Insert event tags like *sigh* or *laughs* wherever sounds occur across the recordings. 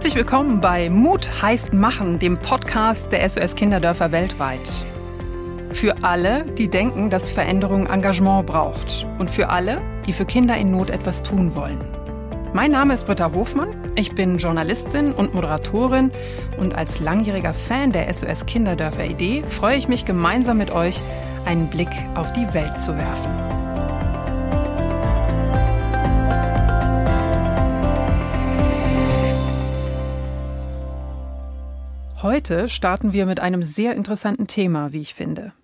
Herzlich willkommen bei Mut heißt Machen, dem Podcast der SOS Kinderdörfer weltweit. Für alle, die denken, dass Veränderung Engagement braucht. Und für alle, die für Kinder in Not etwas tun wollen. Mein Name ist Britta Hofmann. Ich bin Journalistin und Moderatorin. Und als langjähriger Fan der SOS Kinderdörfer Idee freue ich mich gemeinsam mit euch, einen Blick auf die Welt zu werfen. Heute starten wir mit einem sehr interessanten Thema, wie ich finde.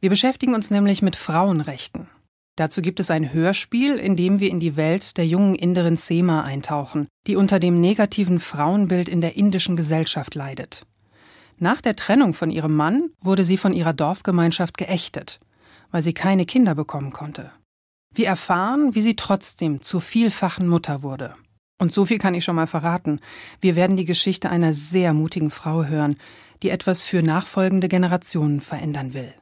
Wir beschäftigen uns nämlich mit Frauenrechten. Dazu gibt es ein Hörspiel, in dem wir in die Welt der jungen Inderin Sema eintauchen, die unter dem negativen Frauenbild in der indischen Gesellschaft leidet. Nach der Trennung von ihrem Mann wurde sie von ihrer Dorfgemeinschaft geächtet, weil sie keine Kinder bekommen konnte. Wir erfahren, wie sie trotzdem zur vielfachen Mutter wurde. Und so viel kann ich schon mal verraten. Wir werden die Geschichte einer sehr mutigen Frau hören, die etwas für nachfolgende Generationen verändern will.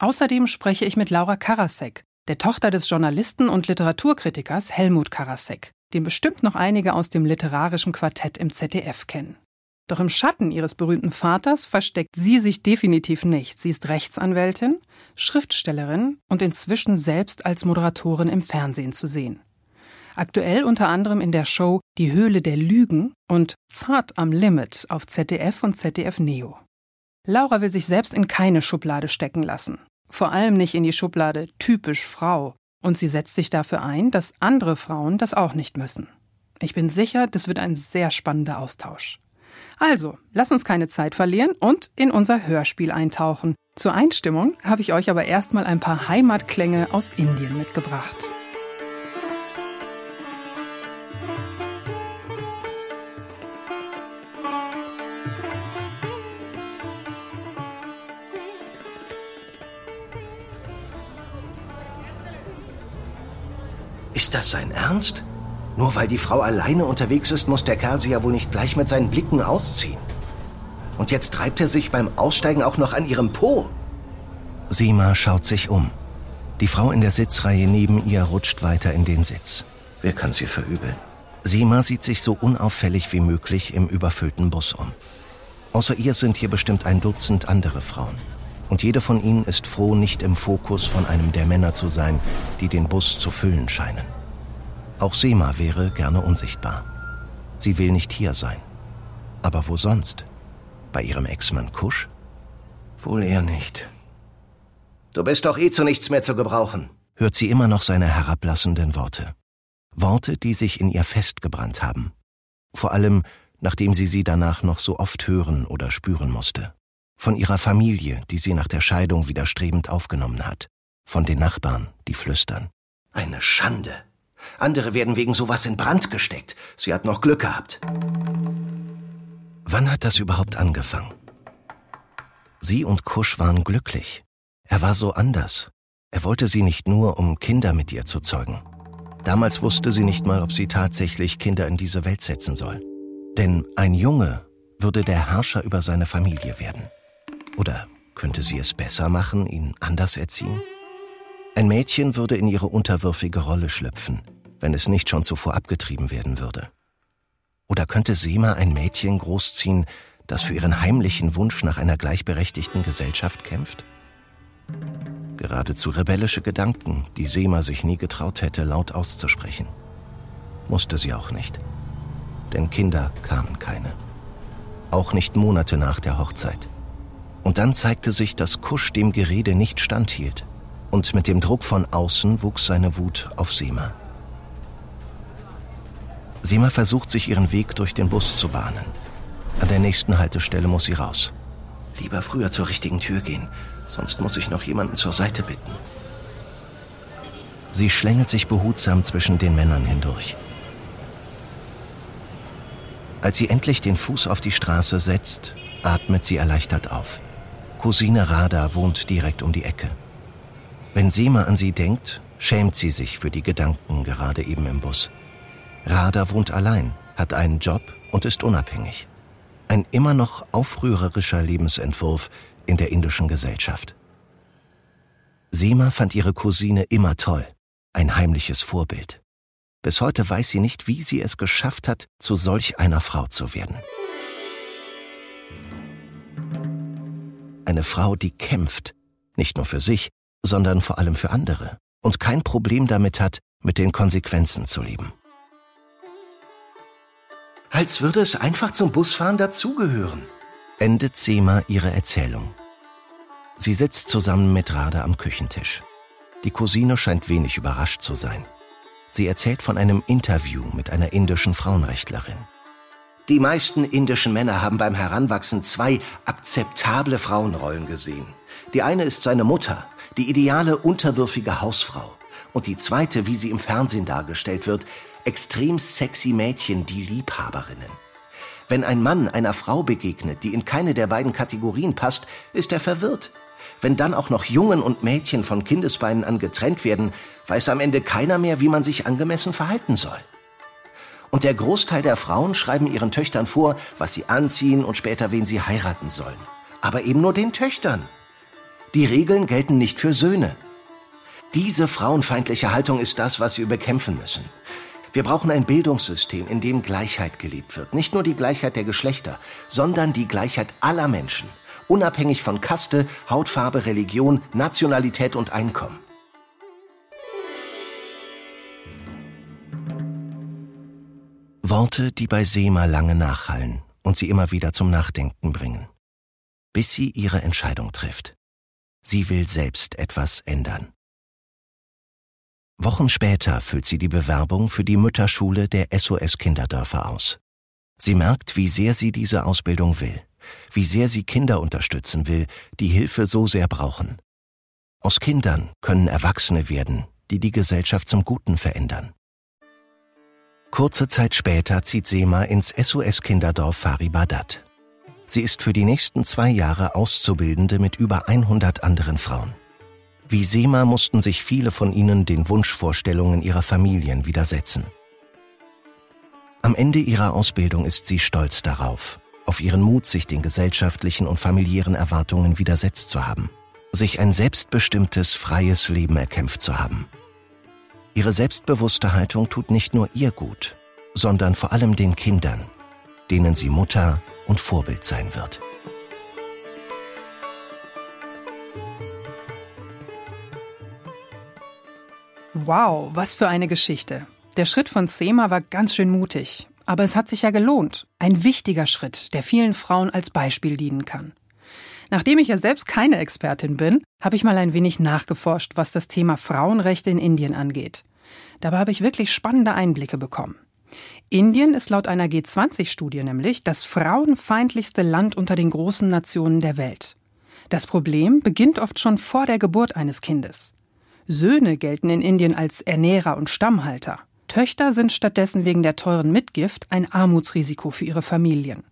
Außerdem spreche ich mit Laura Karasek, der Tochter des Journalisten und Literaturkritikers Helmut Karasek, den bestimmt noch einige aus dem literarischen Quartett im ZDF kennen. Doch im Schatten ihres berühmten Vaters versteckt sie sich definitiv nicht. Sie ist Rechtsanwältin, Schriftstellerin und inzwischen selbst als Moderatorin im Fernsehen zu sehen. Aktuell unter anderem in der Show Die Höhle der Lügen und Zart am Limit auf ZDF und ZDF Neo. Laura will sich selbst in keine Schublade stecken lassen. Vor allem nicht in die Schublade typisch Frau. Und sie setzt sich dafür ein, dass andere Frauen das auch nicht müssen. Ich bin sicher, das wird ein sehr spannender Austausch. Also, lass uns keine Zeit verlieren und in unser Hörspiel eintauchen. Zur Einstimmung habe ich euch aber erstmal ein paar Heimatklänge aus Indien mitgebracht. Ist das sein Ernst? Nur weil die Frau alleine unterwegs ist, muss der Kerl sie ja wohl nicht gleich mit seinen Blicken ausziehen. Und jetzt treibt er sich beim Aussteigen auch noch an ihrem Po. Sima schaut sich um. Die Frau in der Sitzreihe neben ihr rutscht weiter in den Sitz. Wer kann's ihr verübeln? Sima sieht sich so unauffällig wie möglich im überfüllten Bus um. Außer ihr sind hier bestimmt ein Dutzend andere Frauen. Und jede von ihnen ist froh, nicht im Fokus von einem der Männer zu sein, die den Bus zu füllen scheinen. Auch Sema wäre gerne unsichtbar. Sie will nicht hier sein. Aber wo sonst? Bei ihrem Ex-Mann Kusch? Wohl eher nicht. Du bist doch eh zu nichts mehr zu gebrauchen. Hört sie immer noch seine herablassenden Worte. Worte, die sich in ihr festgebrannt haben. Vor allem, nachdem sie sie danach noch so oft hören oder spüren musste. Von ihrer Familie, die sie nach der Scheidung widerstrebend aufgenommen hat. Von den Nachbarn, die flüstern. Eine Schande. Andere werden wegen sowas in Brand gesteckt. Sie hat noch Glück gehabt. Wann hat das überhaupt angefangen? Sie und Kusch waren glücklich. Er war so anders. Er wollte sie nicht nur, um Kinder mit ihr zu zeugen. Damals wusste sie nicht mal, ob sie tatsächlich Kinder in diese Welt setzen soll. Denn ein Junge würde der Herrscher über seine Familie werden. Oder könnte sie es besser machen, ihn anders erziehen? Ein Mädchen würde in ihre unterwürfige Rolle schlüpfen, wenn es nicht schon zuvor abgetrieben werden würde. Oder könnte Sema ein Mädchen großziehen, das für ihren heimlichen Wunsch nach einer gleichberechtigten Gesellschaft kämpft? Geradezu rebellische Gedanken, die Sema sich nie getraut hätte, laut auszusprechen. Musste sie auch nicht. Denn Kinder kamen keine. Auch nicht Monate nach der Hochzeit. Und dann zeigte sich, dass Kusch dem Gerede nicht standhielt. Und mit dem Druck von außen wuchs seine Wut auf Sema. Sema versucht sich ihren Weg durch den Bus zu bahnen. An der nächsten Haltestelle muss sie raus. Lieber früher zur richtigen Tür gehen, sonst muss ich noch jemanden zur Seite bitten. Sie schlängelt sich behutsam zwischen den Männern hindurch. Als sie endlich den Fuß auf die Straße setzt, atmet sie erleichtert auf. Cousine Rada wohnt direkt um die Ecke. Wenn Sema an sie denkt, schämt sie sich für die Gedanken gerade eben im Bus. Rada wohnt allein, hat einen Job und ist unabhängig. Ein immer noch aufrührerischer Lebensentwurf in der indischen Gesellschaft. Sema fand ihre Cousine immer toll, ein heimliches Vorbild. Bis heute weiß sie nicht, wie sie es geschafft hat, zu solch einer Frau zu werden. Eine Frau, die kämpft, nicht nur für sich, sondern vor allem für andere und kein Problem damit hat, mit den Konsequenzen zu leben. Als würde es einfach zum Busfahren dazugehören, endet Sema ihre Erzählung. Sie sitzt zusammen mit Rada am Küchentisch. Die Cousine scheint wenig überrascht zu sein. Sie erzählt von einem Interview mit einer indischen Frauenrechtlerin. Die meisten indischen Männer haben beim Heranwachsen zwei akzeptable Frauenrollen gesehen. Die eine ist seine Mutter, die ideale unterwürfige Hausfrau. Und die zweite, wie sie im Fernsehen dargestellt wird, extrem sexy Mädchen, die Liebhaberinnen. Wenn ein Mann einer Frau begegnet, die in keine der beiden Kategorien passt, ist er verwirrt. Wenn dann auch noch Jungen und Mädchen von Kindesbeinen an getrennt werden, weiß am Ende keiner mehr, wie man sich angemessen verhalten soll. Und der Großteil der Frauen schreiben ihren Töchtern vor, was sie anziehen und später wen sie heiraten sollen. Aber eben nur den Töchtern. Die Regeln gelten nicht für Söhne. Diese frauenfeindliche Haltung ist das, was wir bekämpfen müssen. Wir brauchen ein Bildungssystem, in dem Gleichheit gelebt wird. Nicht nur die Gleichheit der Geschlechter, sondern die Gleichheit aller Menschen. Unabhängig von Kaste, Hautfarbe, Religion, Nationalität und Einkommen. Worte, die bei Sema lange nachhallen und sie immer wieder zum Nachdenken bringen. Bis sie ihre Entscheidung trifft. Sie will selbst etwas ändern. Wochen später füllt sie die Bewerbung für die Mütterschule der SOS Kinderdörfer aus. Sie merkt, wie sehr sie diese Ausbildung will, wie sehr sie Kinder unterstützen will, die Hilfe so sehr brauchen. Aus Kindern können Erwachsene werden, die die Gesellschaft zum Guten verändern. Kurze Zeit später zieht Sema ins SOS-Kinderdorf Faribadat. Sie ist für die nächsten zwei Jahre Auszubildende mit über 100 anderen Frauen. Wie Sema mussten sich viele von ihnen den Wunschvorstellungen ihrer Familien widersetzen. Am Ende ihrer Ausbildung ist sie stolz darauf, auf ihren Mut, sich den gesellschaftlichen und familiären Erwartungen widersetzt zu haben, sich ein selbstbestimmtes, freies Leben erkämpft zu haben. Ihre selbstbewusste Haltung tut nicht nur ihr gut, sondern vor allem den Kindern, denen sie Mutter und Vorbild sein wird. Wow, was für eine Geschichte. Der Schritt von Sema war ganz schön mutig. Aber es hat sich ja gelohnt. Ein wichtiger Schritt, der vielen Frauen als Beispiel dienen kann. Nachdem ich ja selbst keine Expertin bin, habe ich mal ein wenig nachgeforscht, was das Thema Frauenrechte in Indien angeht. Dabei habe ich wirklich spannende Einblicke bekommen. Indien ist laut einer G20-Studie nämlich das frauenfeindlichste Land unter den großen Nationen der Welt. Das Problem beginnt oft schon vor der Geburt eines Kindes. Söhne gelten in Indien als Ernährer und Stammhalter. Töchter sind stattdessen wegen der teuren Mitgift ein Armutsrisiko für ihre Familien.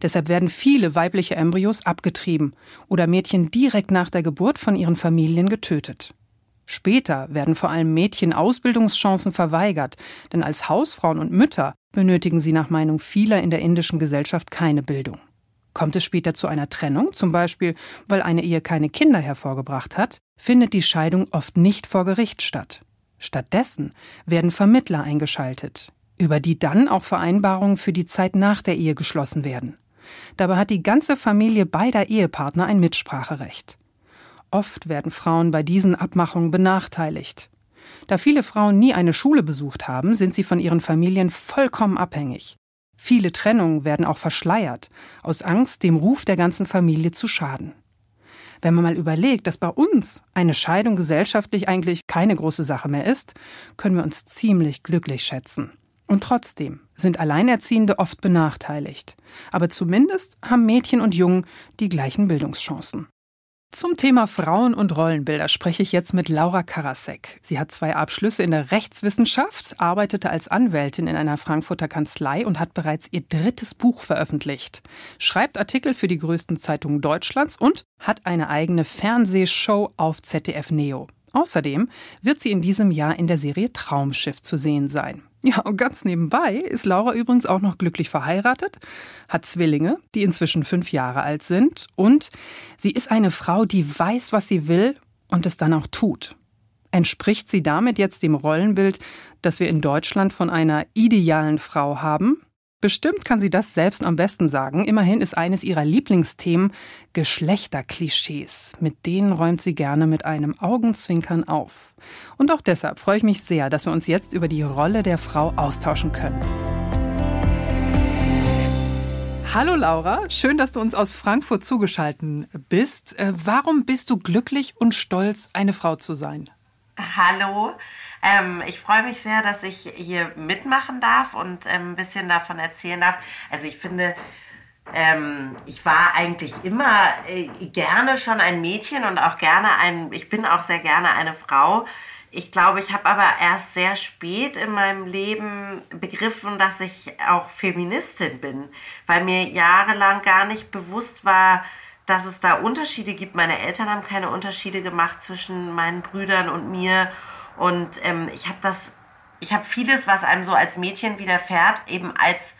Deshalb werden viele weibliche Embryos abgetrieben oder Mädchen direkt nach der Geburt von ihren Familien getötet. Später werden vor allem Mädchen Ausbildungschancen verweigert, denn als Hausfrauen und Mütter benötigen sie nach Meinung vieler in der indischen Gesellschaft keine Bildung. Kommt es später zu einer Trennung, zum Beispiel weil eine Ehe keine Kinder hervorgebracht hat, findet die Scheidung oft nicht vor Gericht statt. Stattdessen werden Vermittler eingeschaltet, über die dann auch Vereinbarungen für die Zeit nach der Ehe geschlossen werden. Dabei hat die ganze Familie beider Ehepartner ein Mitspracherecht. Oft werden Frauen bei diesen Abmachungen benachteiligt. Da viele Frauen nie eine Schule besucht haben, sind sie von ihren Familien vollkommen abhängig. Viele Trennungen werden auch verschleiert, aus Angst, dem Ruf der ganzen Familie zu schaden. Wenn man mal überlegt, dass bei uns eine Scheidung gesellschaftlich eigentlich keine große Sache mehr ist, können wir uns ziemlich glücklich schätzen. Und trotzdem sind Alleinerziehende oft benachteiligt. Aber zumindest haben Mädchen und Jungen die gleichen Bildungschancen. Zum Thema Frauen und Rollenbilder spreche ich jetzt mit Laura Karasek. Sie hat zwei Abschlüsse in der Rechtswissenschaft, arbeitete als Anwältin in einer Frankfurter Kanzlei und hat bereits ihr drittes Buch veröffentlicht. Schreibt Artikel für die größten Zeitungen Deutschlands und hat eine eigene Fernsehshow auf ZDF Neo. Außerdem wird sie in diesem Jahr in der Serie Traumschiff zu sehen sein. Ja, und ganz nebenbei ist Laura übrigens auch noch glücklich verheiratet, hat Zwillinge, die inzwischen fünf Jahre alt sind, und sie ist eine Frau, die weiß, was sie will und es dann auch tut. Entspricht sie damit jetzt dem Rollenbild, das wir in Deutschland von einer idealen Frau haben? Bestimmt kann sie das selbst am besten sagen. Immerhin ist eines ihrer Lieblingsthemen Geschlechterklischees. Mit denen räumt sie gerne mit einem Augenzwinkern auf. Und auch deshalb freue ich mich sehr, dass wir uns jetzt über die Rolle der Frau austauschen können. Hallo Laura, schön, dass du uns aus Frankfurt zugeschaltet bist. Äh, warum bist du glücklich und stolz, eine Frau zu sein? Hallo, ähm, ich freue mich sehr, dass ich hier mitmachen darf und ähm, ein bisschen davon erzählen darf. Also ich finde, ähm, ich war eigentlich immer äh, gerne schon ein Mädchen und auch gerne ein, ich bin auch sehr gerne eine Frau. Ich glaube, ich habe aber erst sehr spät in meinem Leben begriffen, dass ich auch Feministin bin, weil mir jahrelang gar nicht bewusst war, dass es da Unterschiede gibt. Meine Eltern haben keine Unterschiede gemacht zwischen meinen Brüdern und mir. Und ähm, ich habe das, ich habe vieles, was einem so als Mädchen widerfährt, eben als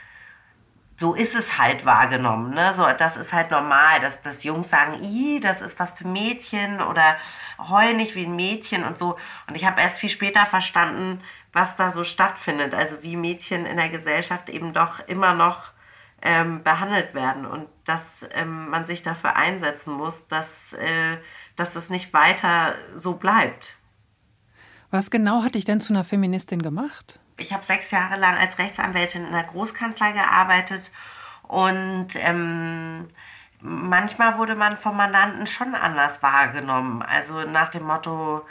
so ist es halt wahrgenommen. Ne? So, das ist halt normal, dass, dass Jungs sagen, i, das ist was für Mädchen oder heul nicht wie ein Mädchen und so. Und ich habe erst viel später verstanden, was da so stattfindet. Also wie Mädchen in der Gesellschaft eben doch immer noch ähm, behandelt werden und dass ähm, man sich dafür einsetzen muss, dass, äh, dass es nicht weiter so bleibt. Was genau hat dich denn zu einer Feministin gemacht? Ich habe sechs Jahre lang als Rechtsanwältin in der Großkanzlei gearbeitet und ähm, manchmal wurde man vom Mandanten schon anders wahrgenommen. Also nach dem Motto,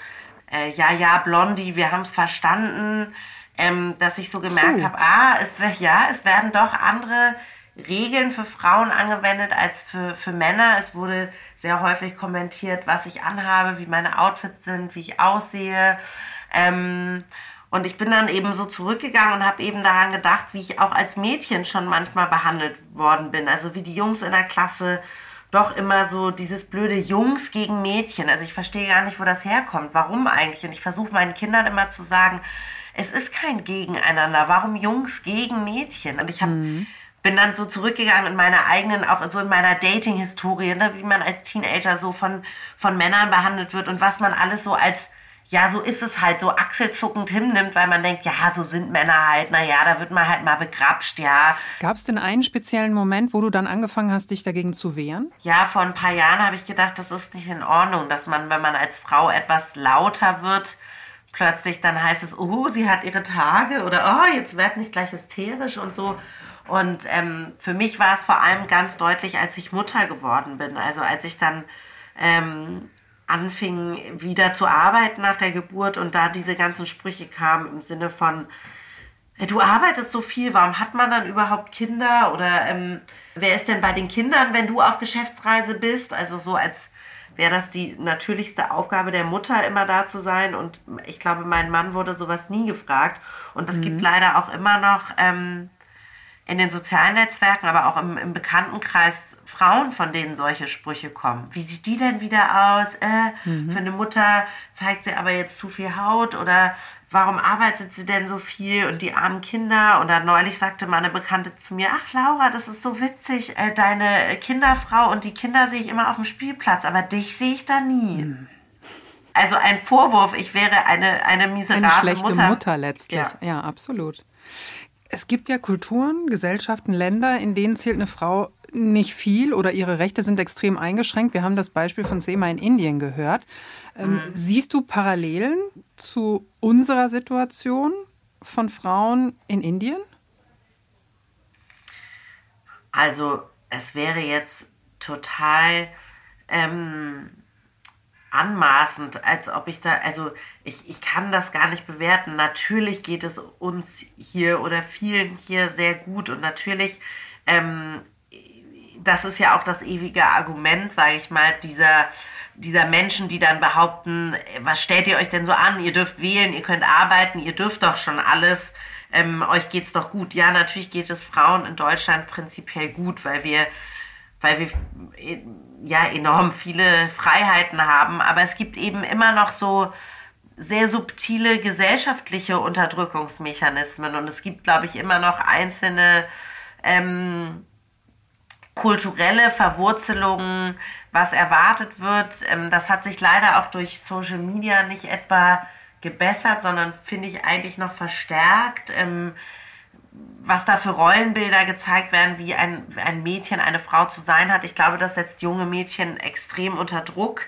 äh, ja, ja, Blondie, wir haben es verstanden, ähm, dass ich so gemerkt habe, ah, es, ja, es werden doch andere Regeln für Frauen angewendet als für, für Männer. Es wurde sehr häufig kommentiert, was ich anhabe, wie meine Outfits sind, wie ich aussehe. Ähm, und ich bin dann eben so zurückgegangen und habe eben daran gedacht, wie ich auch als Mädchen schon manchmal behandelt worden bin. Also wie die Jungs in der Klasse doch immer so dieses blöde Jungs gegen Mädchen. Also ich verstehe gar nicht, wo das herkommt. Warum eigentlich? Und ich versuche meinen Kindern immer zu sagen, es ist kein Gegeneinander. Warum Jungs gegen Mädchen? Und ich habe mhm bin dann so zurückgegangen in meiner eigenen, auch so in meiner Dating-Historie, ne, wie man als Teenager so von, von Männern behandelt wird und was man alles so als, ja, so ist es halt, so achselzuckend hinnimmt, weil man denkt, ja, so sind Männer halt, na ja, da wird man halt mal begrapscht, ja. Gab es denn einen speziellen Moment, wo du dann angefangen hast, dich dagegen zu wehren? Ja, vor ein paar Jahren habe ich gedacht, das ist nicht in Ordnung, dass man, wenn man als Frau etwas lauter wird, plötzlich dann heißt es, oh, sie hat ihre Tage oder oh, jetzt werd nicht gleich hysterisch und so. Und ähm, für mich war es vor allem ganz deutlich, als ich Mutter geworden bin. Also als ich dann ähm, anfing wieder zu arbeiten nach der Geburt und da diese ganzen Sprüche kamen im Sinne von, äh, du arbeitest so viel, warum hat man dann überhaupt Kinder? Oder ähm, wer ist denn bei den Kindern, wenn du auf Geschäftsreise bist? Also so als wäre das die natürlichste Aufgabe der Mutter, immer da zu sein. Und ich glaube, mein Mann wurde sowas nie gefragt. Und es mhm. gibt leider auch immer noch ähm, in den sozialen Netzwerken, aber auch im, im, Bekanntenkreis Frauen, von denen solche Sprüche kommen. Wie sieht die denn wieder aus? Äh, mhm. Für eine Mutter zeigt sie aber jetzt zu viel Haut oder warum arbeitet sie denn so viel und die armen Kinder? Oder neulich sagte mal eine Bekannte zu mir, ach Laura, das ist so witzig, äh, deine Kinderfrau und die Kinder sehe ich immer auf dem Spielplatz, aber dich sehe ich da nie. Mhm. Also ein Vorwurf, ich wäre eine, eine miserable Eine schlechte Mutter, Mutter letztlich, ja, ja absolut. Es gibt ja Kulturen, Gesellschaften, Länder, in denen zählt eine Frau nicht viel oder ihre Rechte sind extrem eingeschränkt. Wir haben das Beispiel von Sema in Indien gehört. Ähm, mhm. Siehst du Parallelen zu unserer Situation von Frauen in Indien? Also es wäre jetzt total ähm, anmaßend, als ob ich da, also ich, ich kann das gar nicht bewerten. Natürlich geht es uns hier oder vielen hier sehr gut und natürlich, ähm, das ist ja auch das ewige Argument, sage ich mal, dieser, dieser Menschen, die dann behaupten, was stellt ihr euch denn so an? Ihr dürft wählen, ihr könnt arbeiten, ihr dürft doch schon alles. Ähm, euch geht's doch gut. Ja, natürlich geht es Frauen in Deutschland prinzipiell gut, weil wir weil wir ja enorm viele Freiheiten haben, aber es gibt eben immer noch so sehr subtile gesellschaftliche Unterdrückungsmechanismen und es gibt, glaube ich, immer noch einzelne ähm, kulturelle Verwurzelungen, was erwartet wird. Ähm, das hat sich leider auch durch Social Media nicht etwa gebessert, sondern finde ich eigentlich noch verstärkt. Ähm, was da für Rollenbilder gezeigt werden, wie ein, ein Mädchen, eine Frau zu sein hat. Ich glaube, das setzt junge Mädchen extrem unter Druck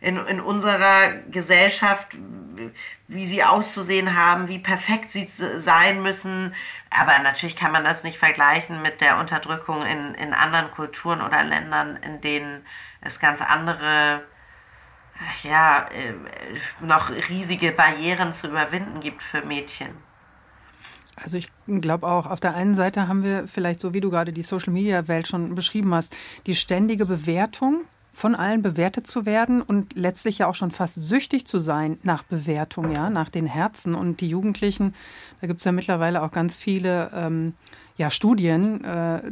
in, in unserer Gesellschaft, wie sie auszusehen haben, wie perfekt sie sein müssen. Aber natürlich kann man das nicht vergleichen mit der Unterdrückung in, in anderen Kulturen oder Ländern, in denen es ganz andere, ja, äh, noch riesige Barrieren zu überwinden gibt für Mädchen. Also ich glaube auch, auf der einen Seite haben wir vielleicht, so wie du gerade die Social-Media-Welt schon beschrieben hast, die ständige Bewertung von allen bewertet zu werden und letztlich ja auch schon fast süchtig zu sein nach Bewertung, ja, nach den Herzen. Und die Jugendlichen, da gibt es ja mittlerweile auch ganz viele ähm, ja, Studien, äh,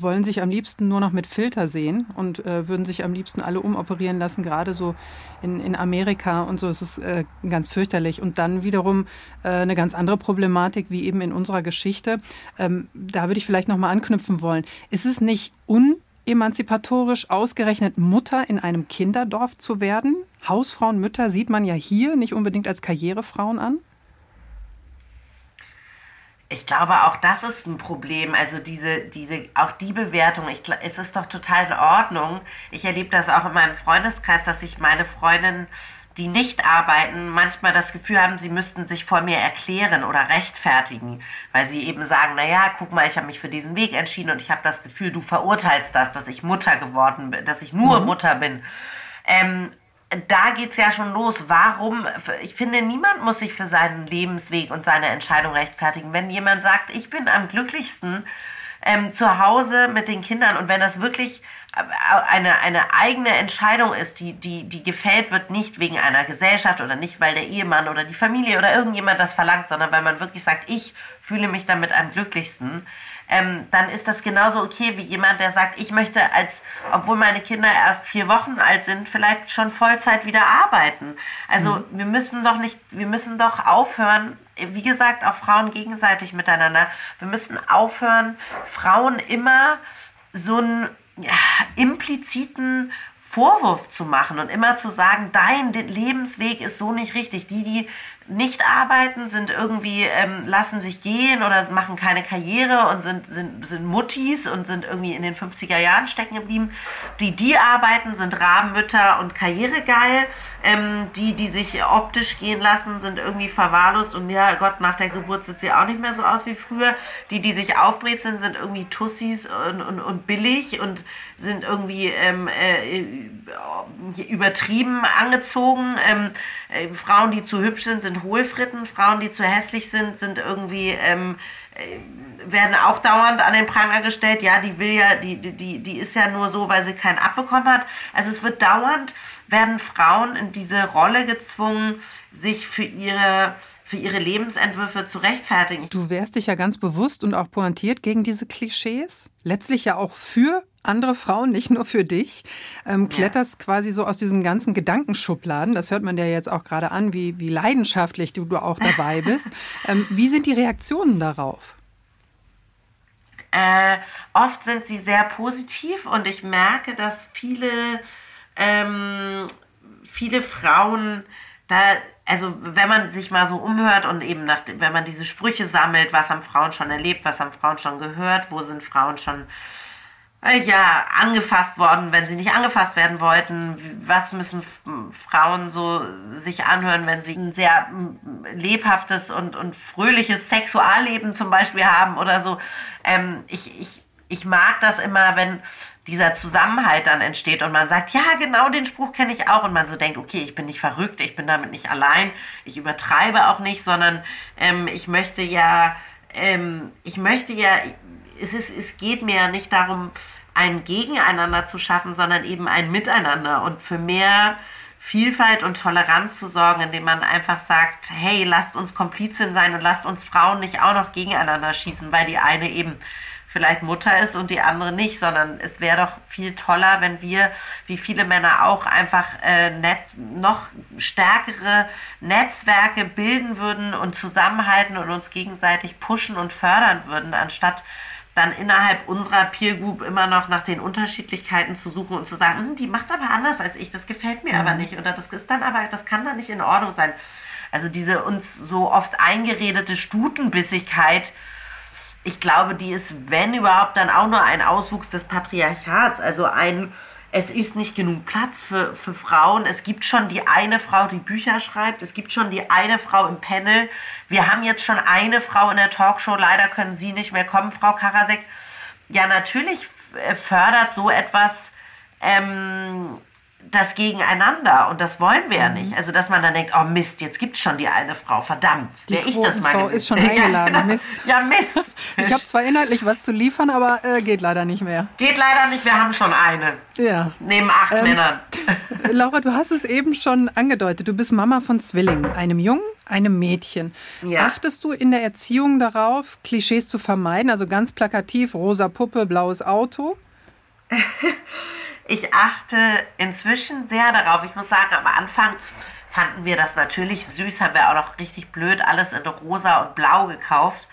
wollen sich am liebsten nur noch mit Filter sehen und äh, würden sich am liebsten alle umoperieren lassen, gerade so in, in Amerika und so. Es ist äh, ganz fürchterlich. Und dann wiederum äh, eine ganz andere Problematik, wie eben in unserer Geschichte. Ähm, da würde ich vielleicht nochmal anknüpfen wollen. Ist es nicht un emanzipatorisch ausgerechnet Mutter in einem Kinderdorf zu werden? Hausfrauen, Mütter sieht man ja hier nicht unbedingt als Karrierefrauen an. Ich glaube, auch das ist ein Problem. Also diese, diese, auch die Bewertung. Ich, es ist doch total in Ordnung. Ich erlebe das auch in meinem Freundeskreis, dass ich meine Freundin die nicht arbeiten, manchmal das Gefühl haben, sie müssten sich vor mir erklären oder rechtfertigen, weil sie eben sagen, naja, guck mal, ich habe mich für diesen Weg entschieden und ich habe das Gefühl, du verurteilst das, dass ich Mutter geworden bin, dass ich nur mhm. Mutter bin. Ähm, da geht's ja schon los. Warum? Ich finde, niemand muss sich für seinen Lebensweg und seine Entscheidung rechtfertigen. Wenn jemand sagt, ich bin am glücklichsten ähm, zu Hause mit den Kindern und wenn das wirklich eine, eine eigene Entscheidung ist, die, die, die gefällt wird, nicht wegen einer Gesellschaft oder nicht, weil der Ehemann oder die Familie oder irgendjemand das verlangt, sondern weil man wirklich sagt, ich fühle mich damit am glücklichsten, ähm, dann ist das genauso okay wie jemand, der sagt, ich möchte als, obwohl meine Kinder erst vier Wochen alt sind, vielleicht schon Vollzeit wieder arbeiten. Also mhm. wir müssen doch nicht, wir müssen doch aufhören, wie gesagt, auch Frauen gegenseitig miteinander. Wir müssen aufhören, Frauen immer so ein ja, impliziten Vorwurf zu machen und immer zu sagen, dein Lebensweg ist so nicht richtig. Die, die nicht arbeiten, sind irgendwie, ähm, lassen sich gehen oder machen keine Karriere und sind, sind, sind Muttis und sind irgendwie in den 50er Jahren stecken geblieben. Die, die arbeiten, sind Rabenmütter und karrieregeil. Ähm, die, die sich optisch gehen lassen, sind irgendwie verwahrlost und ja Gott, nach der Geburt sieht sie auch nicht mehr so aus wie früher. Die, die sich aufbrezeln, sind irgendwie Tussis und, und, und billig und sind irgendwie ähm, äh, übertrieben angezogen. Ähm, äh, Frauen, die zu hübsch sind, sind Hohlfritten. Frauen, die zu hässlich sind, sind irgendwie ähm, äh, werden auch dauernd an den Pranger gestellt. Ja, die will ja, die, die, die ist ja nur so, weil sie keinen abbekommen hat. Also es wird dauernd, werden Frauen in diese Rolle gezwungen, sich für ihre für ihre Lebensentwürfe zu rechtfertigen. Du wehrst dich ja ganz bewusst und auch pointiert gegen diese Klischees. Letztlich ja auch für andere Frauen, nicht nur für dich. Ähm, kletterst ja. quasi so aus diesen ganzen Gedankenschubladen. Das hört man dir jetzt auch gerade an, wie, wie leidenschaftlich du, du auch dabei *laughs* bist. ähm, wie sind die Reaktionen darauf? Äh, oft sind sie sehr positiv und ich merke, dass viele, ähm, viele Frauen da also wenn man sich mal so umhört und eben nach, wenn man diese Sprüche sammelt, was haben Frauen schon erlebt, was haben Frauen schon gehört, wo sind Frauen schon ja angefasst worden, wenn sie nicht angefasst werden wollten, was müssen Frauen so sich anhören, wenn sie ein sehr lebhaftes und, und fröhliches Sexualleben zum Beispiel haben oder so. Ähm, ich, ich, ich mag das immer, wenn dieser Zusammenhalt dann entsteht und man sagt, ja, genau den Spruch kenne ich auch und man so denkt, okay, ich bin nicht verrückt, ich bin damit nicht allein, ich übertreibe auch nicht, sondern ähm, ich möchte ja, ähm, ich möchte ja, es, ist, es geht mir ja nicht darum, ein Gegeneinander zu schaffen, sondern eben ein Miteinander und für mehr Vielfalt und Toleranz zu sorgen, indem man einfach sagt, hey, lasst uns Komplizin sein und lasst uns Frauen nicht auch noch gegeneinander schießen, weil die eine eben vielleicht Mutter ist und die andere nicht, sondern es wäre doch viel toller, wenn wir, wie viele Männer auch, einfach äh, net, noch stärkere Netzwerke bilden würden und zusammenhalten und uns gegenseitig pushen und fördern würden, anstatt dann innerhalb unserer Peer Group immer noch nach den Unterschiedlichkeiten zu suchen und zu sagen, hm, die macht es aber anders als ich, das gefällt mir mhm. aber nicht oder das ist dann aber, das kann dann nicht in Ordnung sein. Also diese uns so oft eingeredete Stutenbissigkeit, ich glaube, die ist, wenn überhaupt, dann auch nur ein Auswuchs des Patriarchats, also ein es ist nicht genug Platz für, für Frauen. Es gibt schon die eine Frau, die Bücher schreibt. Es gibt schon die eine Frau im Panel. Wir haben jetzt schon eine Frau in der Talkshow. Leider können Sie nicht mehr kommen, Frau Karasek. Ja, natürlich fördert so etwas ähm, das Gegeneinander und das wollen wir ja mhm. nicht. Also dass man dann denkt, oh Mist, jetzt gibt es schon die eine Frau, verdammt. Die ich das mal Frau ist schon *laughs* eingeladen, ja, genau. Mist. Ja, Mist. *laughs* ich habe zwar inhaltlich was zu liefern, aber äh, geht leider nicht mehr. Geht leider nicht, wir haben schon eine. Ja. Neben acht ähm, Männern. *laughs* Laura, du hast es eben schon angedeutet, du bist Mama von Zwillingen, einem Jungen, einem Mädchen. Ja. Achtest du in der Erziehung darauf, Klischees zu vermeiden, also ganz plakativ, rosa Puppe, blaues Auto? Ich achte inzwischen sehr darauf. Ich muss sagen, am Anfang fanden wir das natürlich süß, haben wir auch noch richtig blöd alles in rosa und blau gekauft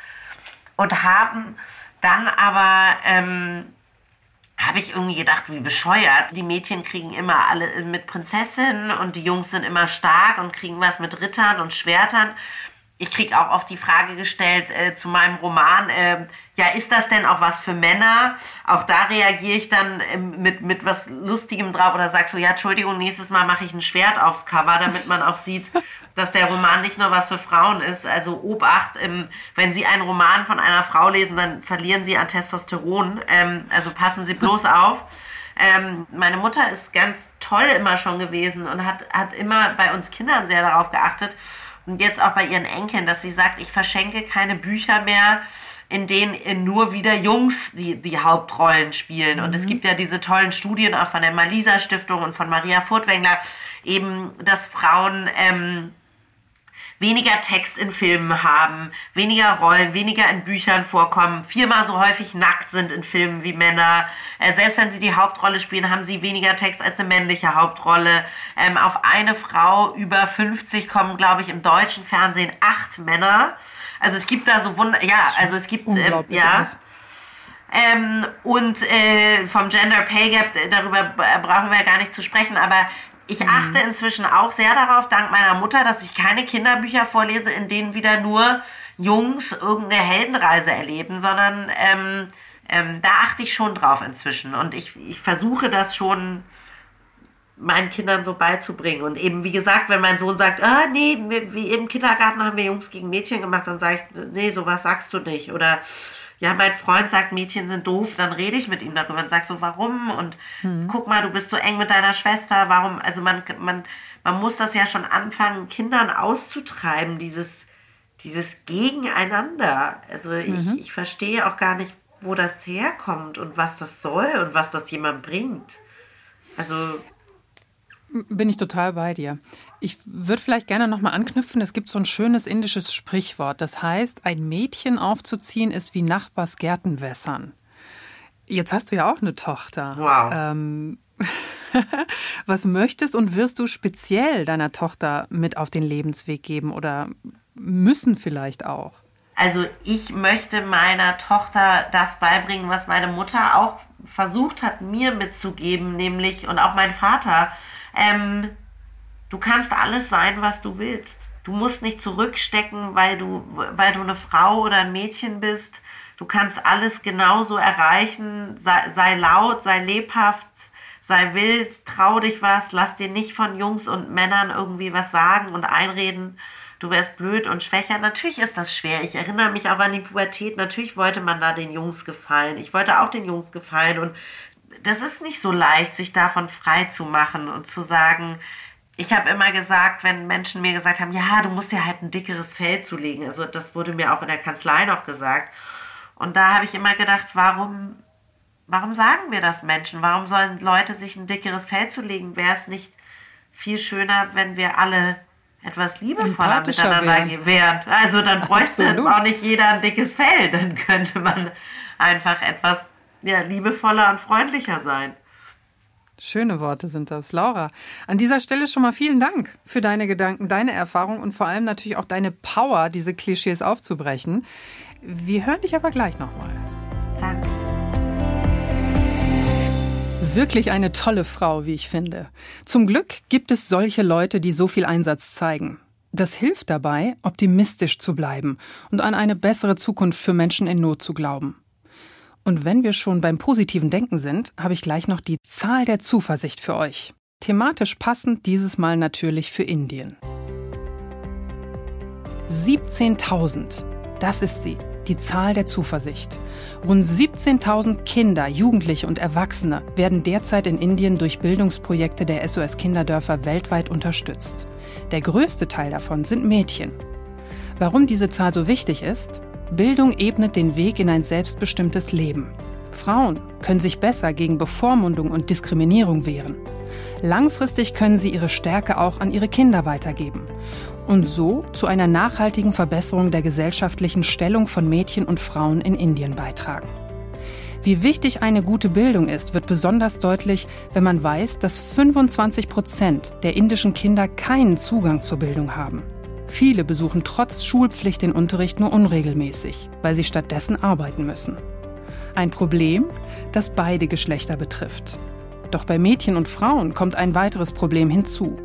und haben dann aber ähm, habe ich irgendwie gedacht, wie bescheuert. Die Mädchen kriegen immer alle mit Prinzessinnen und die Jungs sind immer stark und kriegen was mit Rittern und Schwertern ich kriege auch oft die Frage gestellt äh, zu meinem Roman, äh, ja, ist das denn auch was für Männer? Auch da reagiere ich dann äh, mit, mit was Lustigem drauf oder sag so, ja, Entschuldigung, nächstes Mal mache ich ein Schwert aufs Cover, damit man auch sieht, *laughs* dass der Roman nicht nur was für Frauen ist. Also Obacht, ähm, wenn Sie einen Roman von einer Frau lesen, dann verlieren Sie an Testosteron. Ähm, also passen Sie bloß *laughs* auf. Ähm, meine Mutter ist ganz toll immer schon gewesen und hat, hat immer bei uns Kindern sehr darauf geachtet und jetzt auch bei ihren Enkeln, dass sie sagt, ich verschenke keine Bücher mehr, in denen nur wieder Jungs die, die Hauptrollen spielen. Mhm. Und es mhm. gibt ja diese tollen Studien auch von der Malisa Stiftung und von Maria Furtwängler, eben, dass Frauen ähm, weniger Text in Filmen haben, weniger Rollen, weniger in Büchern vorkommen, viermal so häufig nackt sind in Filmen wie Männer. Äh, selbst wenn sie die Hauptrolle spielen, haben sie weniger Text als eine männliche Hauptrolle. Ähm, auf eine Frau über 50 kommen, glaube ich, im deutschen Fernsehen acht Männer. Also es gibt da so Wunder, ja, also es gibt, ähm, ja. Ähm, und äh, vom Gender Pay Gap, darüber brauchen wir ja gar nicht zu sprechen, aber ich achte inzwischen auch sehr darauf, dank meiner Mutter, dass ich keine Kinderbücher vorlese, in denen wieder nur Jungs irgendeine Heldenreise erleben, sondern ähm, ähm, da achte ich schon drauf inzwischen. Und ich, ich versuche das schon meinen Kindern so beizubringen. Und eben, wie gesagt, wenn mein Sohn sagt, ah, nee, wie im Kindergarten haben wir Jungs gegen Mädchen gemacht, dann sage ich, nee, sowas sagst du nicht. Oder ja, mein Freund sagt, Mädchen sind doof, dann rede ich mit ihm darüber und sage so, warum? Und mhm. guck mal, du bist so eng mit deiner Schwester, warum? Also man, man, man muss das ja schon anfangen, Kindern auszutreiben, dieses, dieses Gegeneinander. Also mhm. ich, ich verstehe auch gar nicht, wo das herkommt und was das soll und was das jemand bringt. Also bin ich total bei dir. Ich würde vielleicht gerne nochmal anknüpfen. Es gibt so ein schönes indisches Sprichwort. Das heißt, ein Mädchen aufzuziehen ist wie Nachbars Gärten wässern. Jetzt hast du ja auch eine Tochter. Wow. Ähm, *laughs* was möchtest und wirst du speziell deiner Tochter mit auf den Lebensweg geben oder müssen vielleicht auch? Also ich möchte meiner Tochter das beibringen, was meine Mutter auch versucht hat, mir mitzugeben, nämlich und auch mein Vater ähm, du kannst alles sein, was du willst. Du musst nicht zurückstecken, weil du, weil du eine Frau oder ein Mädchen bist. Du kannst alles genauso erreichen. Sei, sei laut, sei lebhaft, sei wild, trau dich was, lass dir nicht von Jungs und Männern irgendwie was sagen und einreden. Du wärst blöd und schwächer. Natürlich ist das schwer. Ich erinnere mich auch an die Pubertät. Natürlich wollte man da den Jungs gefallen. Ich wollte auch den Jungs gefallen und das ist nicht so leicht, sich davon frei zu machen und zu sagen, ich habe immer gesagt, wenn Menschen mir gesagt haben, ja, du musst dir halt ein dickeres Fell zulegen. Also das wurde mir auch in der Kanzlei noch gesagt. Und da habe ich immer gedacht, warum, warum sagen wir das Menschen? Warum sollen Leute sich ein dickeres Fell zulegen? Wäre es nicht viel schöner, wenn wir alle etwas liebevoller miteinander wären? Also dann bräuchte Absolut. auch nicht jeder ein dickes Fell. Dann könnte man einfach etwas ja, liebevoller und freundlicher sein. Schöne Worte sind das. Laura, an dieser Stelle schon mal vielen Dank für deine Gedanken, deine Erfahrung und vor allem natürlich auch deine Power, diese Klischees aufzubrechen. Wir hören dich aber gleich nochmal. Danke. Wirklich eine tolle Frau, wie ich finde. Zum Glück gibt es solche Leute, die so viel Einsatz zeigen. Das hilft dabei, optimistisch zu bleiben und an eine bessere Zukunft für Menschen in Not zu glauben. Und wenn wir schon beim positiven Denken sind, habe ich gleich noch die Zahl der Zuversicht für euch. Thematisch passend dieses Mal natürlich für Indien. 17.000, das ist sie die Zahl der Zuversicht. Rund 17.000 Kinder, Jugendliche und Erwachsene werden derzeit in Indien durch Bildungsprojekte der SOS Kinderdörfer weltweit unterstützt. Der größte Teil davon sind Mädchen. Warum diese Zahl so wichtig ist? Bildung ebnet den Weg in ein selbstbestimmtes Leben. Frauen können sich besser gegen Bevormundung und Diskriminierung wehren. Langfristig können sie ihre Stärke auch an ihre Kinder weitergeben und so zu einer nachhaltigen Verbesserung der gesellschaftlichen Stellung von Mädchen und Frauen in Indien beitragen. Wie wichtig eine gute Bildung ist, wird besonders deutlich, wenn man weiß, dass 25 Prozent der indischen Kinder keinen Zugang zur Bildung haben. Viele besuchen trotz Schulpflicht den Unterricht nur unregelmäßig, weil sie stattdessen arbeiten müssen. Ein Problem, das beide Geschlechter betrifft. Doch bei Mädchen und Frauen kommt ein weiteres Problem hinzu.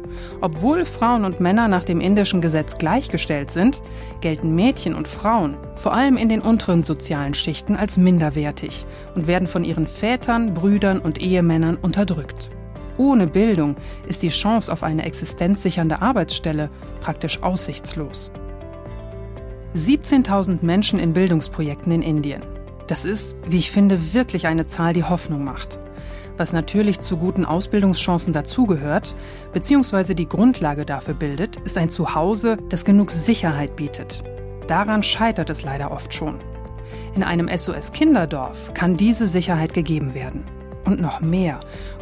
Obwohl Frauen und Männer nach dem indischen Gesetz gleichgestellt sind, gelten Mädchen und Frauen vor allem in den unteren sozialen Schichten als minderwertig und werden von ihren Vätern, Brüdern und Ehemännern unterdrückt. Ohne Bildung ist die Chance auf eine existenzsichernde Arbeitsstelle praktisch aussichtslos. 17.000 Menschen in Bildungsprojekten in Indien. Das ist, wie ich finde, wirklich eine Zahl, die Hoffnung macht was natürlich zu guten Ausbildungschancen dazugehört, beziehungsweise die Grundlage dafür bildet, ist ein Zuhause, das genug Sicherheit bietet. Daran scheitert es leider oft schon. In einem SOS-Kinderdorf kann diese Sicherheit gegeben werden. Und noch mehr.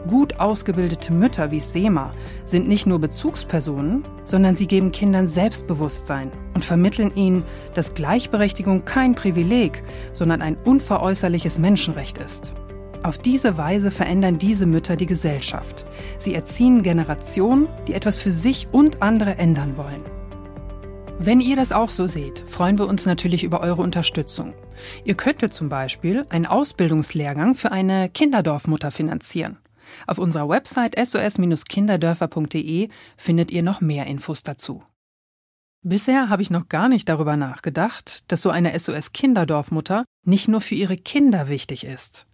Gut ausgebildete Mütter wie Sema sind nicht nur Bezugspersonen, sondern sie geben Kindern Selbstbewusstsein und vermitteln ihnen, dass Gleichberechtigung kein Privileg, sondern ein unveräußerliches Menschenrecht ist. Auf diese Weise verändern diese Mütter die Gesellschaft. Sie erziehen Generationen, die etwas für sich und andere ändern wollen. Wenn ihr das auch so seht, freuen wir uns natürlich über eure Unterstützung. Ihr könntet zum Beispiel einen Ausbildungslehrgang für eine Kinderdorfmutter finanzieren. Auf unserer Website sos-kinderdörfer.de findet ihr noch mehr Infos dazu. Bisher habe ich noch gar nicht darüber nachgedacht, dass so eine SOS-Kinderdorfmutter nicht nur für ihre Kinder wichtig ist.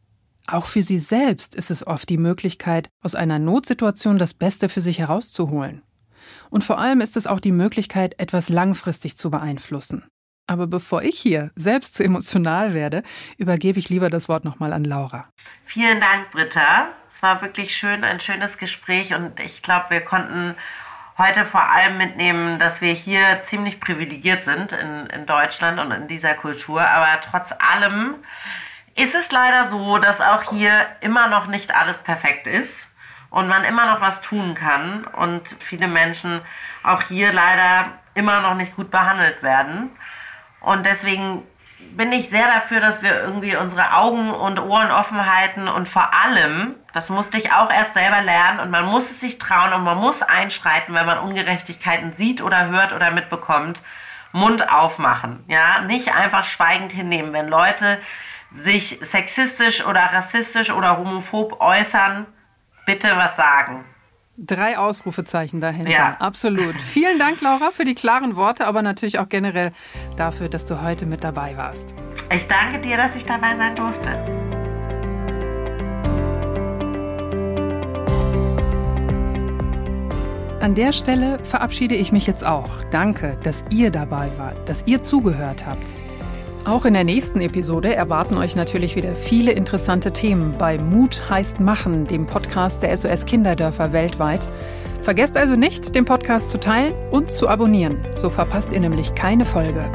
Auch für sie selbst ist es oft die Möglichkeit, aus einer Notsituation das Beste für sich herauszuholen. Und vor allem ist es auch die Möglichkeit, etwas langfristig zu beeinflussen. Aber bevor ich hier selbst zu emotional werde, übergebe ich lieber das Wort nochmal an Laura. Vielen Dank, Britta. Es war wirklich schön, ein schönes Gespräch und ich glaube, wir konnten heute vor allem mitnehmen, dass wir hier ziemlich privilegiert sind in, in Deutschland und in dieser Kultur, aber trotz allem ist es leider so, dass auch hier immer noch nicht alles perfekt ist und man immer noch was tun kann und viele Menschen auch hier leider immer noch nicht gut behandelt werden. Und deswegen bin ich sehr dafür, dass wir irgendwie unsere Augen und Ohren offen halten und vor allem, das musste ich auch erst selber lernen und man muss es sich trauen und man muss einschreiten, wenn man Ungerechtigkeiten sieht oder hört oder mitbekommt, Mund aufmachen, ja, nicht einfach schweigend hinnehmen, wenn Leute sich sexistisch oder rassistisch oder homophob äußern, bitte was sagen. Drei Ausrufezeichen dahinter. Ja. Absolut. Vielen Dank, Laura, für die klaren Worte, aber natürlich auch generell dafür, dass du heute mit dabei warst. Ich danke dir, dass ich dabei sein durfte. An der Stelle verabschiede ich mich jetzt auch. Danke, dass ihr dabei wart, dass ihr zugehört habt. Auch in der nächsten Episode erwarten euch natürlich wieder viele interessante Themen bei Mut heißt Machen, dem Podcast der SOS Kinderdörfer weltweit. Vergesst also nicht, den Podcast zu teilen und zu abonnieren. So verpasst ihr nämlich keine Folge.